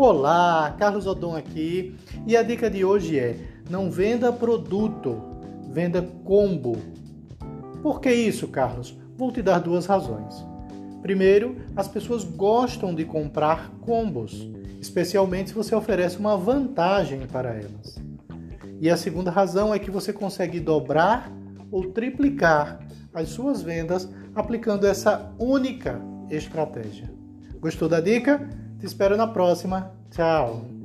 Olá, Carlos Odon aqui e a dica de hoje é: não venda produto, venda combo. Por que isso, Carlos? Vou te dar duas razões. Primeiro, as pessoas gostam de comprar combos, especialmente se você oferece uma vantagem para elas. E a segunda razão é que você consegue dobrar ou triplicar as suas vendas aplicando essa única estratégia. Gostou da dica? Te espero na próxima. Tchau!